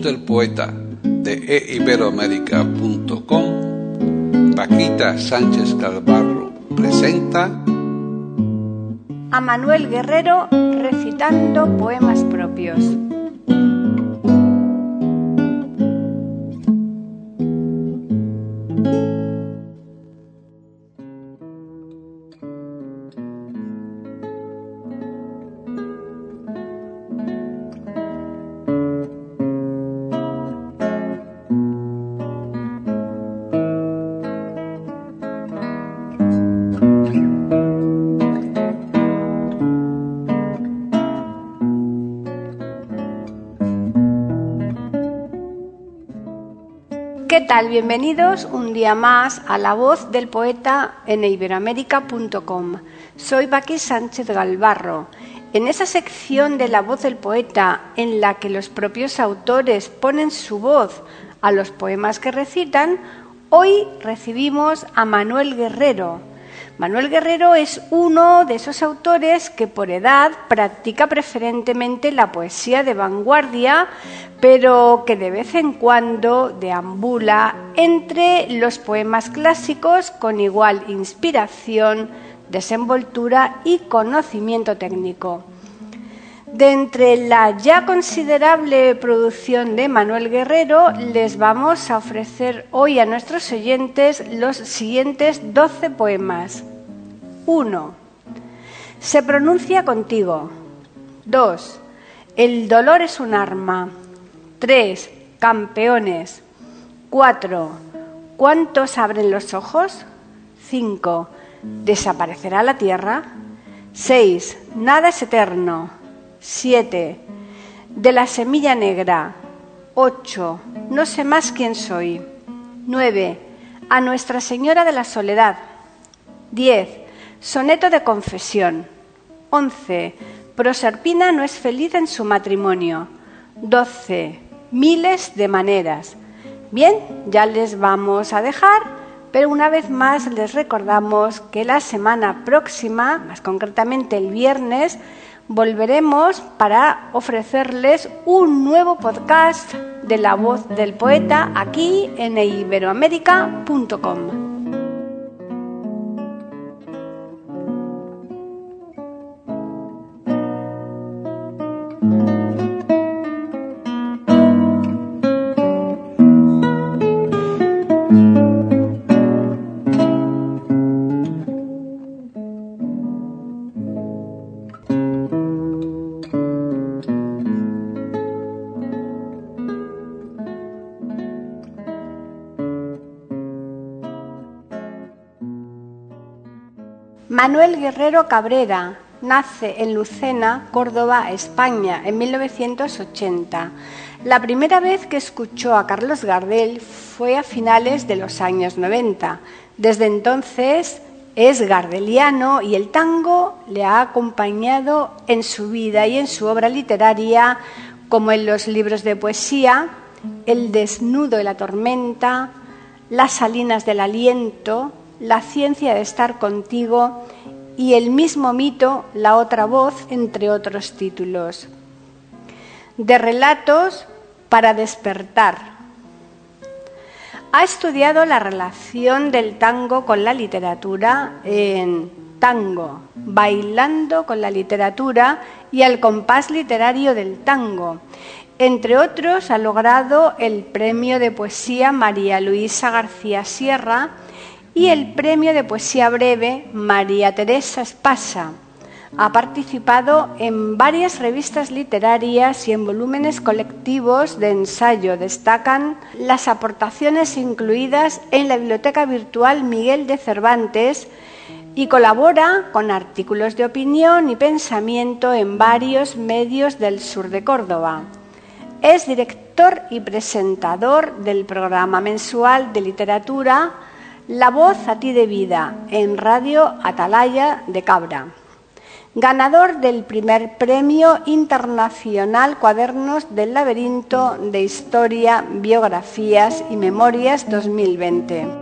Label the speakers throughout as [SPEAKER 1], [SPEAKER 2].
[SPEAKER 1] Del poeta de eiberoamérica.com, Paquita Sánchez Calvarro presenta
[SPEAKER 2] a Manuel Guerrero recitando poemas propios. Tal? Bienvenidos un día más a La Voz del Poeta en iberoamérica.com. Soy Paqui Sánchez Galvarro. En esa sección de La Voz del Poeta en la que los propios autores ponen su voz a los poemas que recitan, hoy recibimos a Manuel Guerrero. Manuel Guerrero es uno de esos autores que por edad practica preferentemente la poesía de vanguardia, pero que de vez en cuando deambula entre los poemas clásicos con igual inspiración, desenvoltura y conocimiento técnico. De entre la ya considerable producción de Manuel Guerrero, les vamos a ofrecer hoy a nuestros oyentes los siguientes 12 poemas. 1. Se pronuncia contigo. 2. El dolor es un arma. 3. Campeones. 4. ¿Cuántos abren los ojos? 5. ¿Desaparecerá la tierra? 6. Nada es eterno. 7. De la semilla negra. 8. No sé más quién soy. 9. A Nuestra Señora de la Soledad. 10. Soneto de confesión. 11. Proserpina no es feliz en su matrimonio. 12. Miles de maneras. Bien, ya les vamos a dejar, pero una vez más les recordamos que la semana próxima, más concretamente el viernes, volveremos para ofrecerles un nuevo podcast de la voz del poeta aquí en iberoamérica.com. Manuel Guerrero Cabrera nace en Lucena, Córdoba, España, en 1980. La primera vez que escuchó a Carlos Gardel fue a finales de los años 90. Desde entonces es gardeliano y el tango le ha acompañado en su vida y en su obra literaria, como en los libros de poesía El desnudo y la tormenta, Las salinas del aliento, La ciencia de estar contigo y el mismo mito La otra voz, entre otros títulos. De relatos para despertar. Ha estudiado la relación del tango con la literatura en Tango, bailando con la literatura y al compás literario del tango. Entre otros, ha logrado el premio de poesía María Luisa García Sierra y el premio de poesía breve María Teresa Espasa. Ha participado en varias revistas literarias y en volúmenes colectivos de ensayo. Destacan las aportaciones incluidas en la Biblioteca Virtual Miguel de Cervantes, y colabora con artículos de opinión y pensamiento en varios medios del sur de Córdoba. Es director y presentador del programa mensual de literatura La voz a ti de vida en Radio Atalaya de Cabra. Ganador del primer premio internacional Cuadernos del Laberinto de Historia, Biografías y Memorias 2020.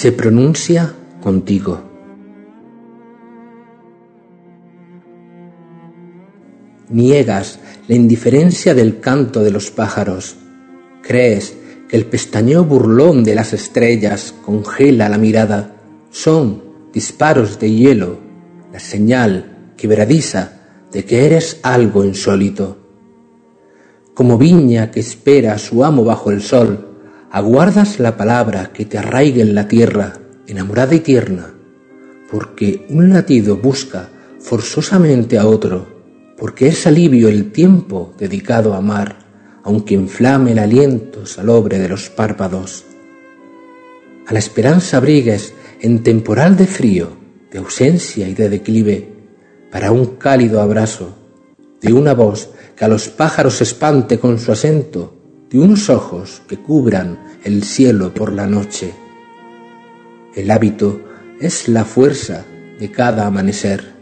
[SPEAKER 3] se pronuncia contigo. Niegas la indiferencia del canto de los pájaros. Crees que el pestañeo burlón de las estrellas congela la mirada. Son disparos de hielo, la señal quebradiza de que eres algo insólito. Como viña que espera a su amo bajo el sol, aguardas la palabra que te arraigue en la tierra, enamorada y tierna, porque un latido busca forzosamente a otro, porque es alivio el tiempo dedicado a amar, aunque inflame el aliento salobre de los párpados. A la esperanza abrigues en temporal de frío, de ausencia y de declive, para un cálido abrazo, de una voz que a los pájaros espante con su acento, de unos ojos que cubran el cielo por la noche. El hábito es la fuerza de cada amanecer,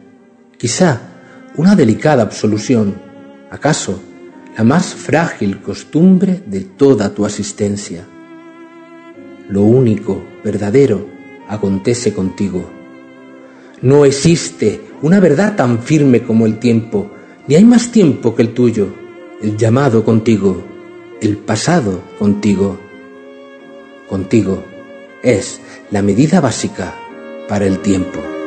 [SPEAKER 3] quizá una delicada absolución, acaso la más frágil costumbre de toda tu asistencia. Lo único verdadero acontece contigo. No existe una verdad tan firme como el tiempo, ni hay más tiempo que el tuyo, el llamado contigo el pasado contigo. Contigo es la medida básica para el tiempo.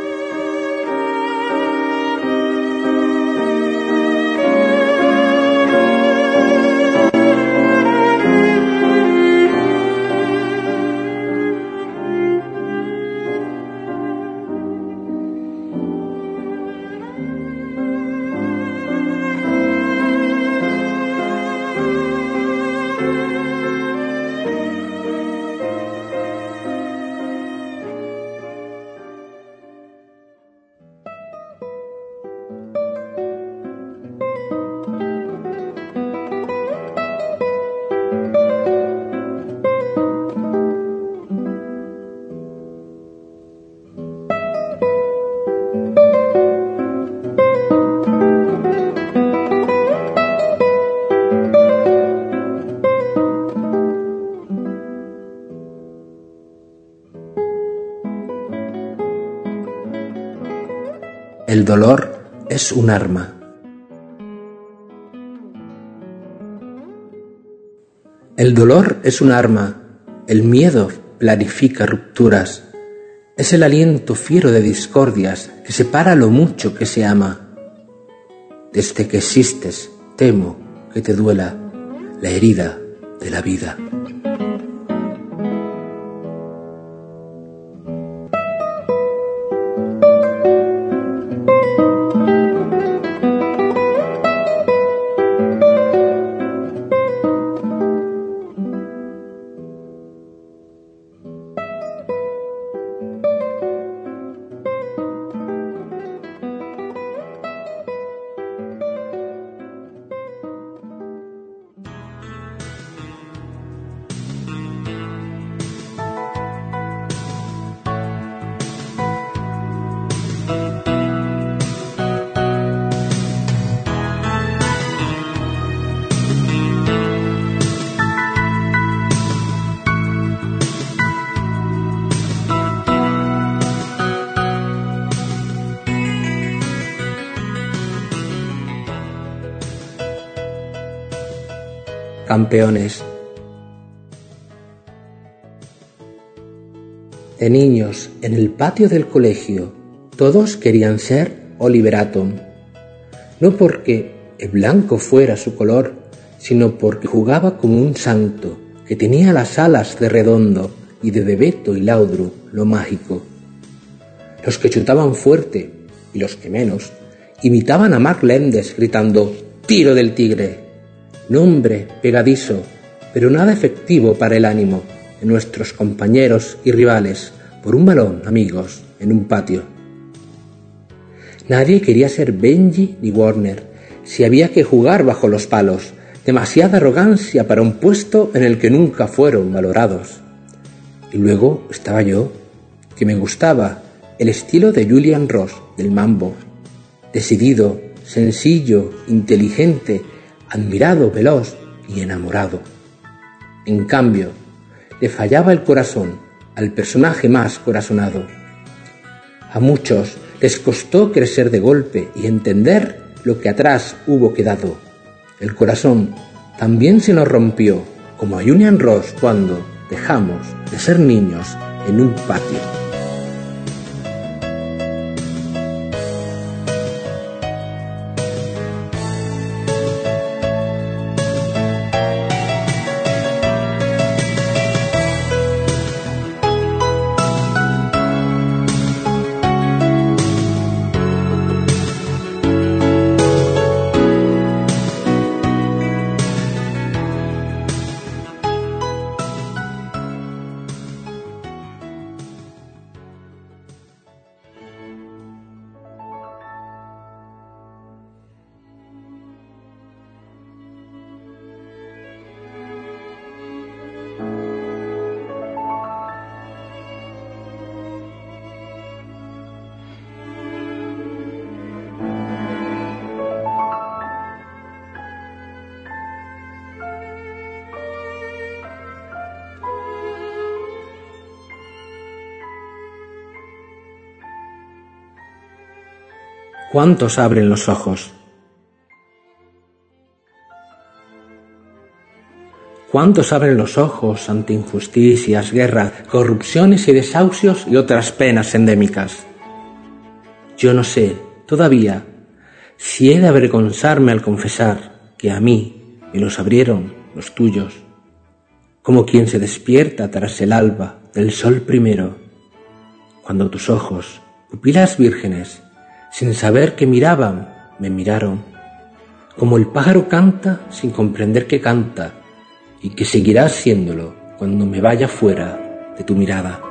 [SPEAKER 3] El dolor es un arma. El dolor es un arma, el miedo planifica rupturas, es el aliento fiero de discordias que separa lo mucho que se ama. Desde que existes, temo que te duela la herida de la vida. Campeones. De niños, en el patio del colegio, todos querían ser Oliver Atom. No porque el blanco fuera su color, sino porque jugaba como un santo, que tenía las alas de redondo y de Bebeto y Laudru lo mágico. Los que chutaban fuerte y los que menos imitaban a Mark Lendes gritando Tiro del tigre. Nombre pegadizo, pero nada efectivo para el ánimo de nuestros compañeros y rivales por un balón, amigos, en un patio. Nadie quería ser Benji ni Warner si había que jugar bajo los palos. Demasiada arrogancia para un puesto en el que nunca fueron valorados. Y luego estaba yo, que me gustaba el estilo de Julian Ross del mambo. Decidido, sencillo, inteligente, admirado, veloz y enamorado. En cambio, le fallaba el corazón al personaje más corazonado. A muchos les costó crecer de golpe y entender lo que atrás hubo quedado. El corazón también se nos rompió, como a Julian Ross cuando dejamos de ser niños en un patio. ¿Cuántos abren los ojos? ¿Cuántos abren los ojos ante injusticias, guerra, corrupciones y desahucios y otras penas endémicas? Yo no sé, todavía, si he de avergonzarme al confesar que a mí me los abrieron los tuyos, como quien se despierta tras el alba del sol primero, cuando tus ojos, pupilas vírgenes, sin saber que miraban, me miraron. Como el pájaro canta sin comprender que canta y que seguirá haciéndolo cuando me vaya fuera de tu mirada.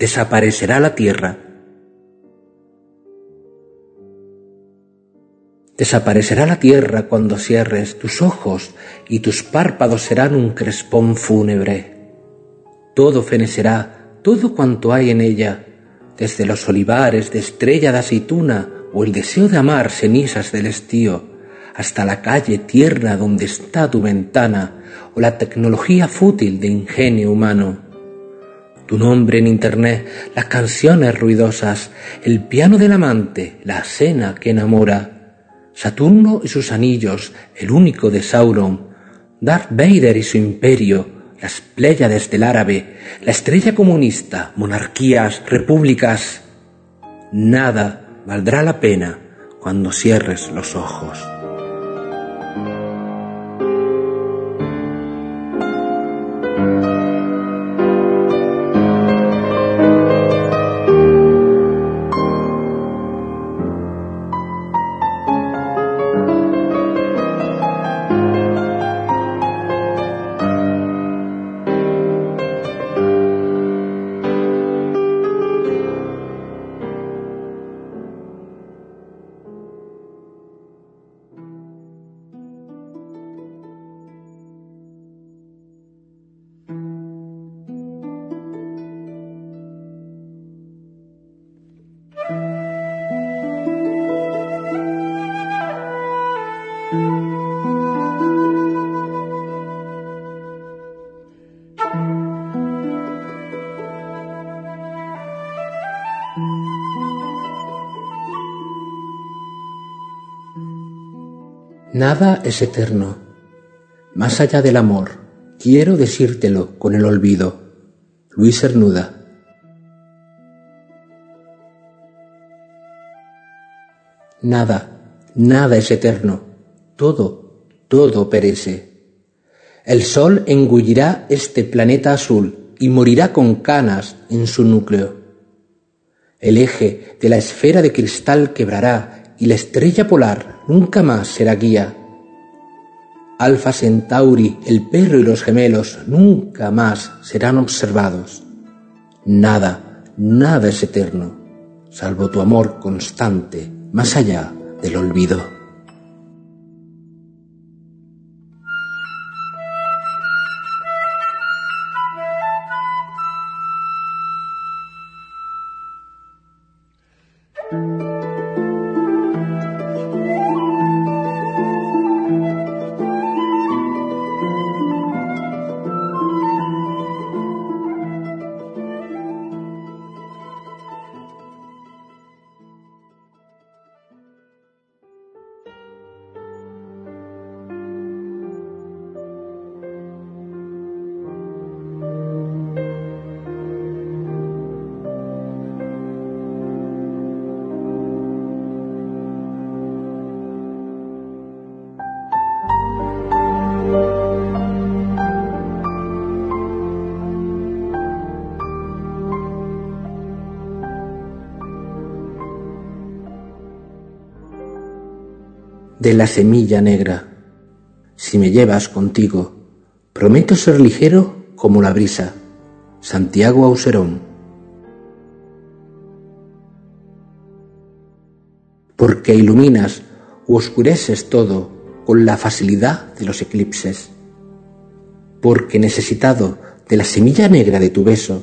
[SPEAKER 2] desaparecerá la tierra. Desaparecerá la tierra cuando cierres tus ojos y tus párpados serán un crespón fúnebre. Todo fenecerá, todo cuanto hay en ella, desde los olivares de estrella de aceituna o el deseo de amar cenizas del estío, hasta la calle tierna donde está tu ventana o la tecnología fútil de ingenio humano tu nombre en Internet, las canciones ruidosas, el piano del amante, la cena que enamora, Saturno y sus anillos, el único de Sauron, Darth Vader y su imperio, las Pléyades del árabe, la estrella comunista, monarquías, repúblicas,
[SPEAKER 3] nada valdrá la pena cuando cierres los ojos. Nada es eterno. Más allá del amor, quiero decírtelo con el olvido. Luis Hernuda. Nada, nada es eterno. Todo, todo perece. El sol engullirá este planeta azul y morirá con canas en su núcleo. El eje de la esfera de cristal quebrará y la estrella polar nunca más será guía. Alfa Centauri, el perro y los gemelos nunca más serán observados. Nada, nada es eterno, salvo tu amor constante más allá del olvido. De la semilla negra. Si me llevas contigo, prometo ser ligero como la brisa. Santiago Auserón. Porque iluminas u oscureces todo con la facilidad de los eclipses. Porque necesitado de la semilla negra de tu beso,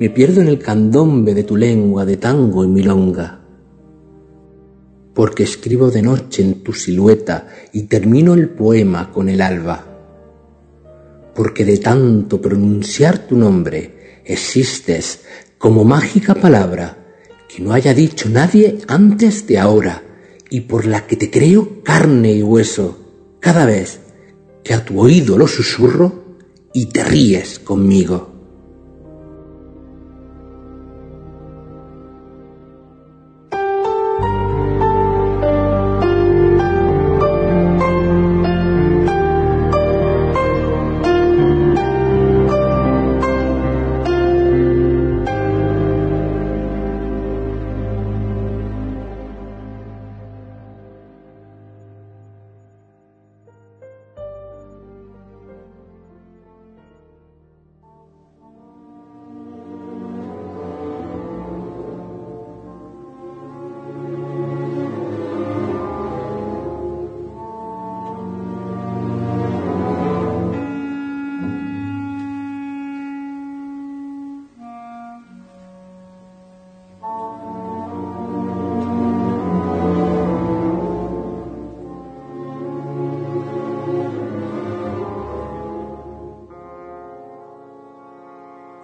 [SPEAKER 3] me pierdo en el candombe de tu lengua de tango y milonga porque escribo de noche en tu silueta y termino el poema con el alba, porque de tanto pronunciar tu nombre existes como mágica palabra que no haya dicho nadie antes de ahora y por la que te creo carne y hueso cada vez que a tu oído lo susurro y te ríes conmigo.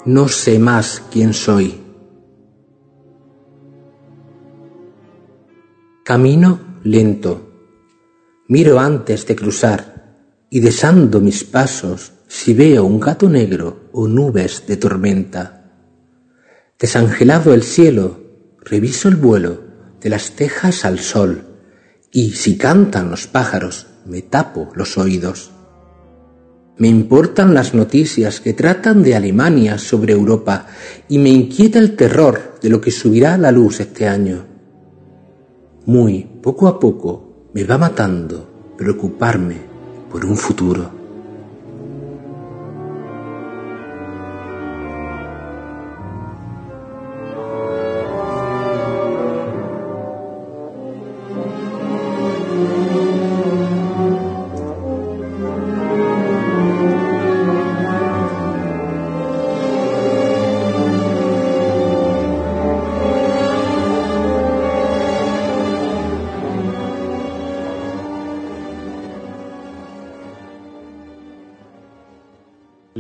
[SPEAKER 3] No sé más quién soy. Camino lento, miro antes de cruzar y desando mis pasos si veo un gato negro o nubes de tormenta. Desangelado el cielo,
[SPEAKER 4] reviso el vuelo de las tejas al sol, y si cantan los pájaros, me tapo los oídos. Me importan las noticias que tratan de Alemania sobre Europa y me inquieta el terror de lo que subirá a la luz este año. Muy poco a poco me va matando preocuparme por un futuro.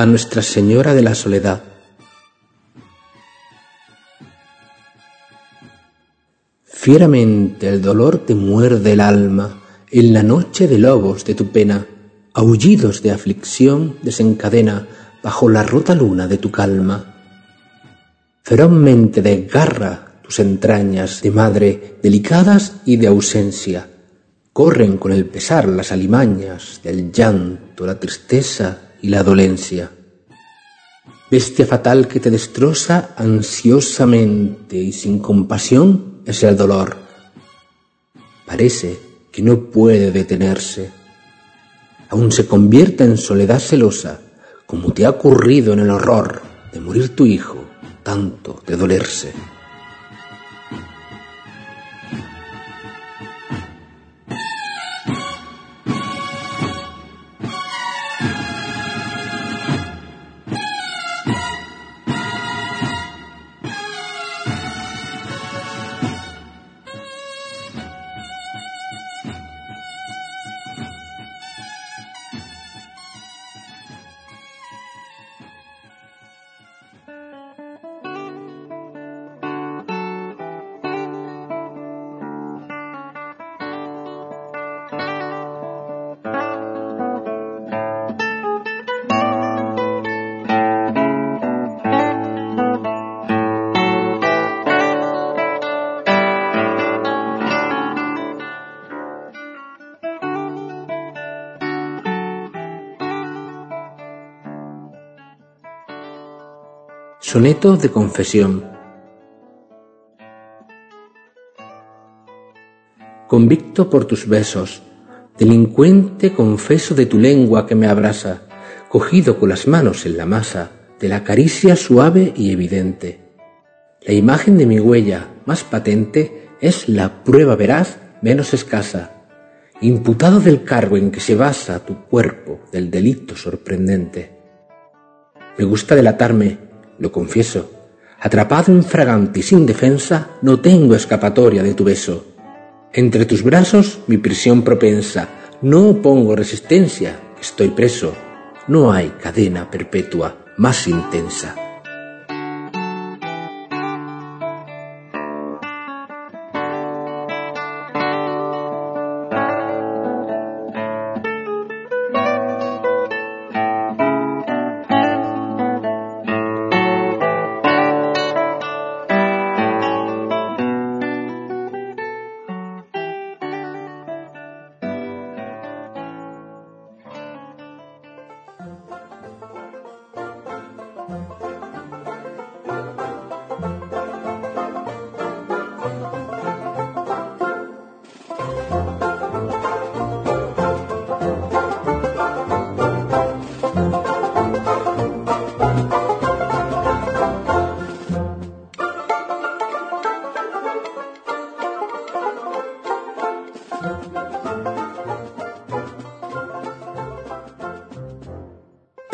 [SPEAKER 3] a Nuestra Señora de la Soledad. Fieramente el dolor te muerde el alma en la noche de lobos de tu pena, aullidos de aflicción desencadena bajo la rota luna de tu calma. Ferozmente desgarra tus entrañas de madre delicadas y de ausencia. Corren con el pesar las alimañas del llanto, la tristeza y la dolencia. Bestia fatal que te destroza ansiosamente y sin compasión es el dolor. Parece que no puede detenerse. Aún se convierte en soledad celosa, como te ha ocurrido en el horror de morir tu hijo, tanto de dolerse. Soneto de confesión. Convicto por tus besos, delincuente confeso de tu lengua que me abrasa, cogido con las manos en la masa de la caricia suave y evidente. La imagen de mi huella más patente es la prueba veraz menos escasa, imputado del cargo en que se basa tu cuerpo del delito sorprendente. Me gusta delatarme lo confieso. Atrapado infragante y sin defensa, no tengo escapatoria de tu beso. Entre tus brazos mi prisión propensa, no opongo resistencia, estoy preso. No hay cadena perpetua más intensa.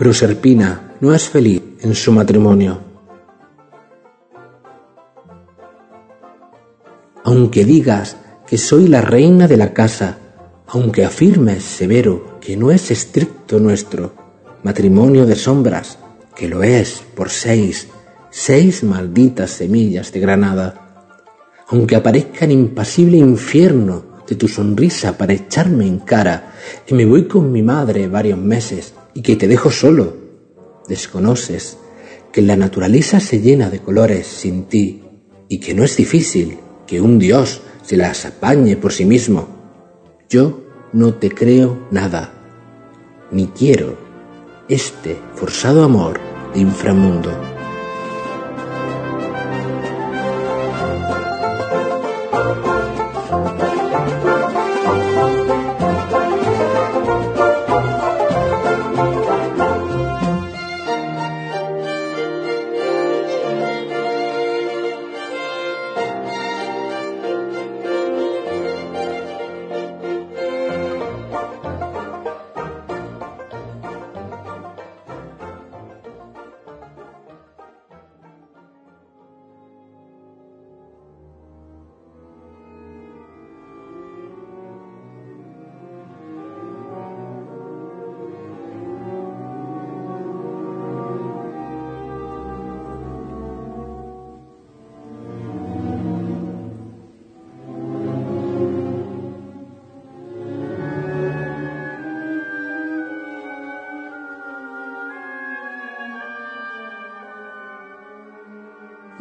[SPEAKER 3] Proserpina no es feliz en su matrimonio. Aunque digas que soy la reina de la casa, aunque afirmes severo que no es estricto nuestro matrimonio de sombras, que lo es por seis, seis malditas semillas de granada, aunque aparezca el impasible infierno de tu sonrisa para echarme en cara, que me voy con mi madre varios meses y que te dejo solo, desconoces que la naturaleza se llena de colores sin ti y que no es difícil que un dios se las apañe por sí mismo. Yo no te creo nada, ni quiero este forzado amor de inframundo.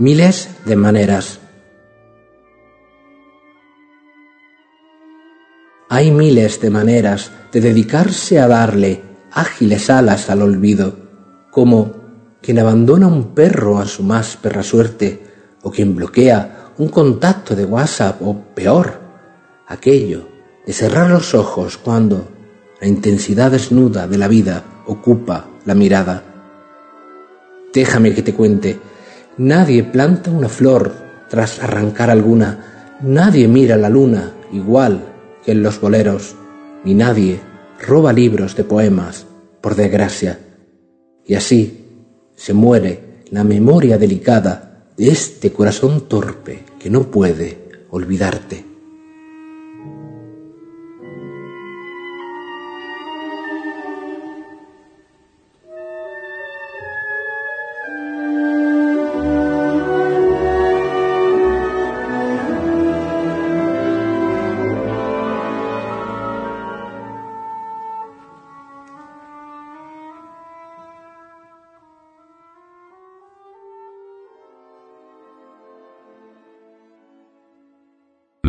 [SPEAKER 3] Miles de maneras. Hay miles de maneras de dedicarse a darle ágiles alas al olvido, como quien abandona un perro a su más perra suerte, o quien bloquea un contacto de WhatsApp, o peor, aquello de cerrar los ojos cuando la intensidad desnuda de la vida ocupa la mirada. Déjame que te cuente Nadie planta una flor tras arrancar alguna, nadie mira la luna igual que en los boleros, ni nadie roba libros de poemas, por desgracia. Y así se muere la memoria delicada de este corazón torpe que no puede olvidarte.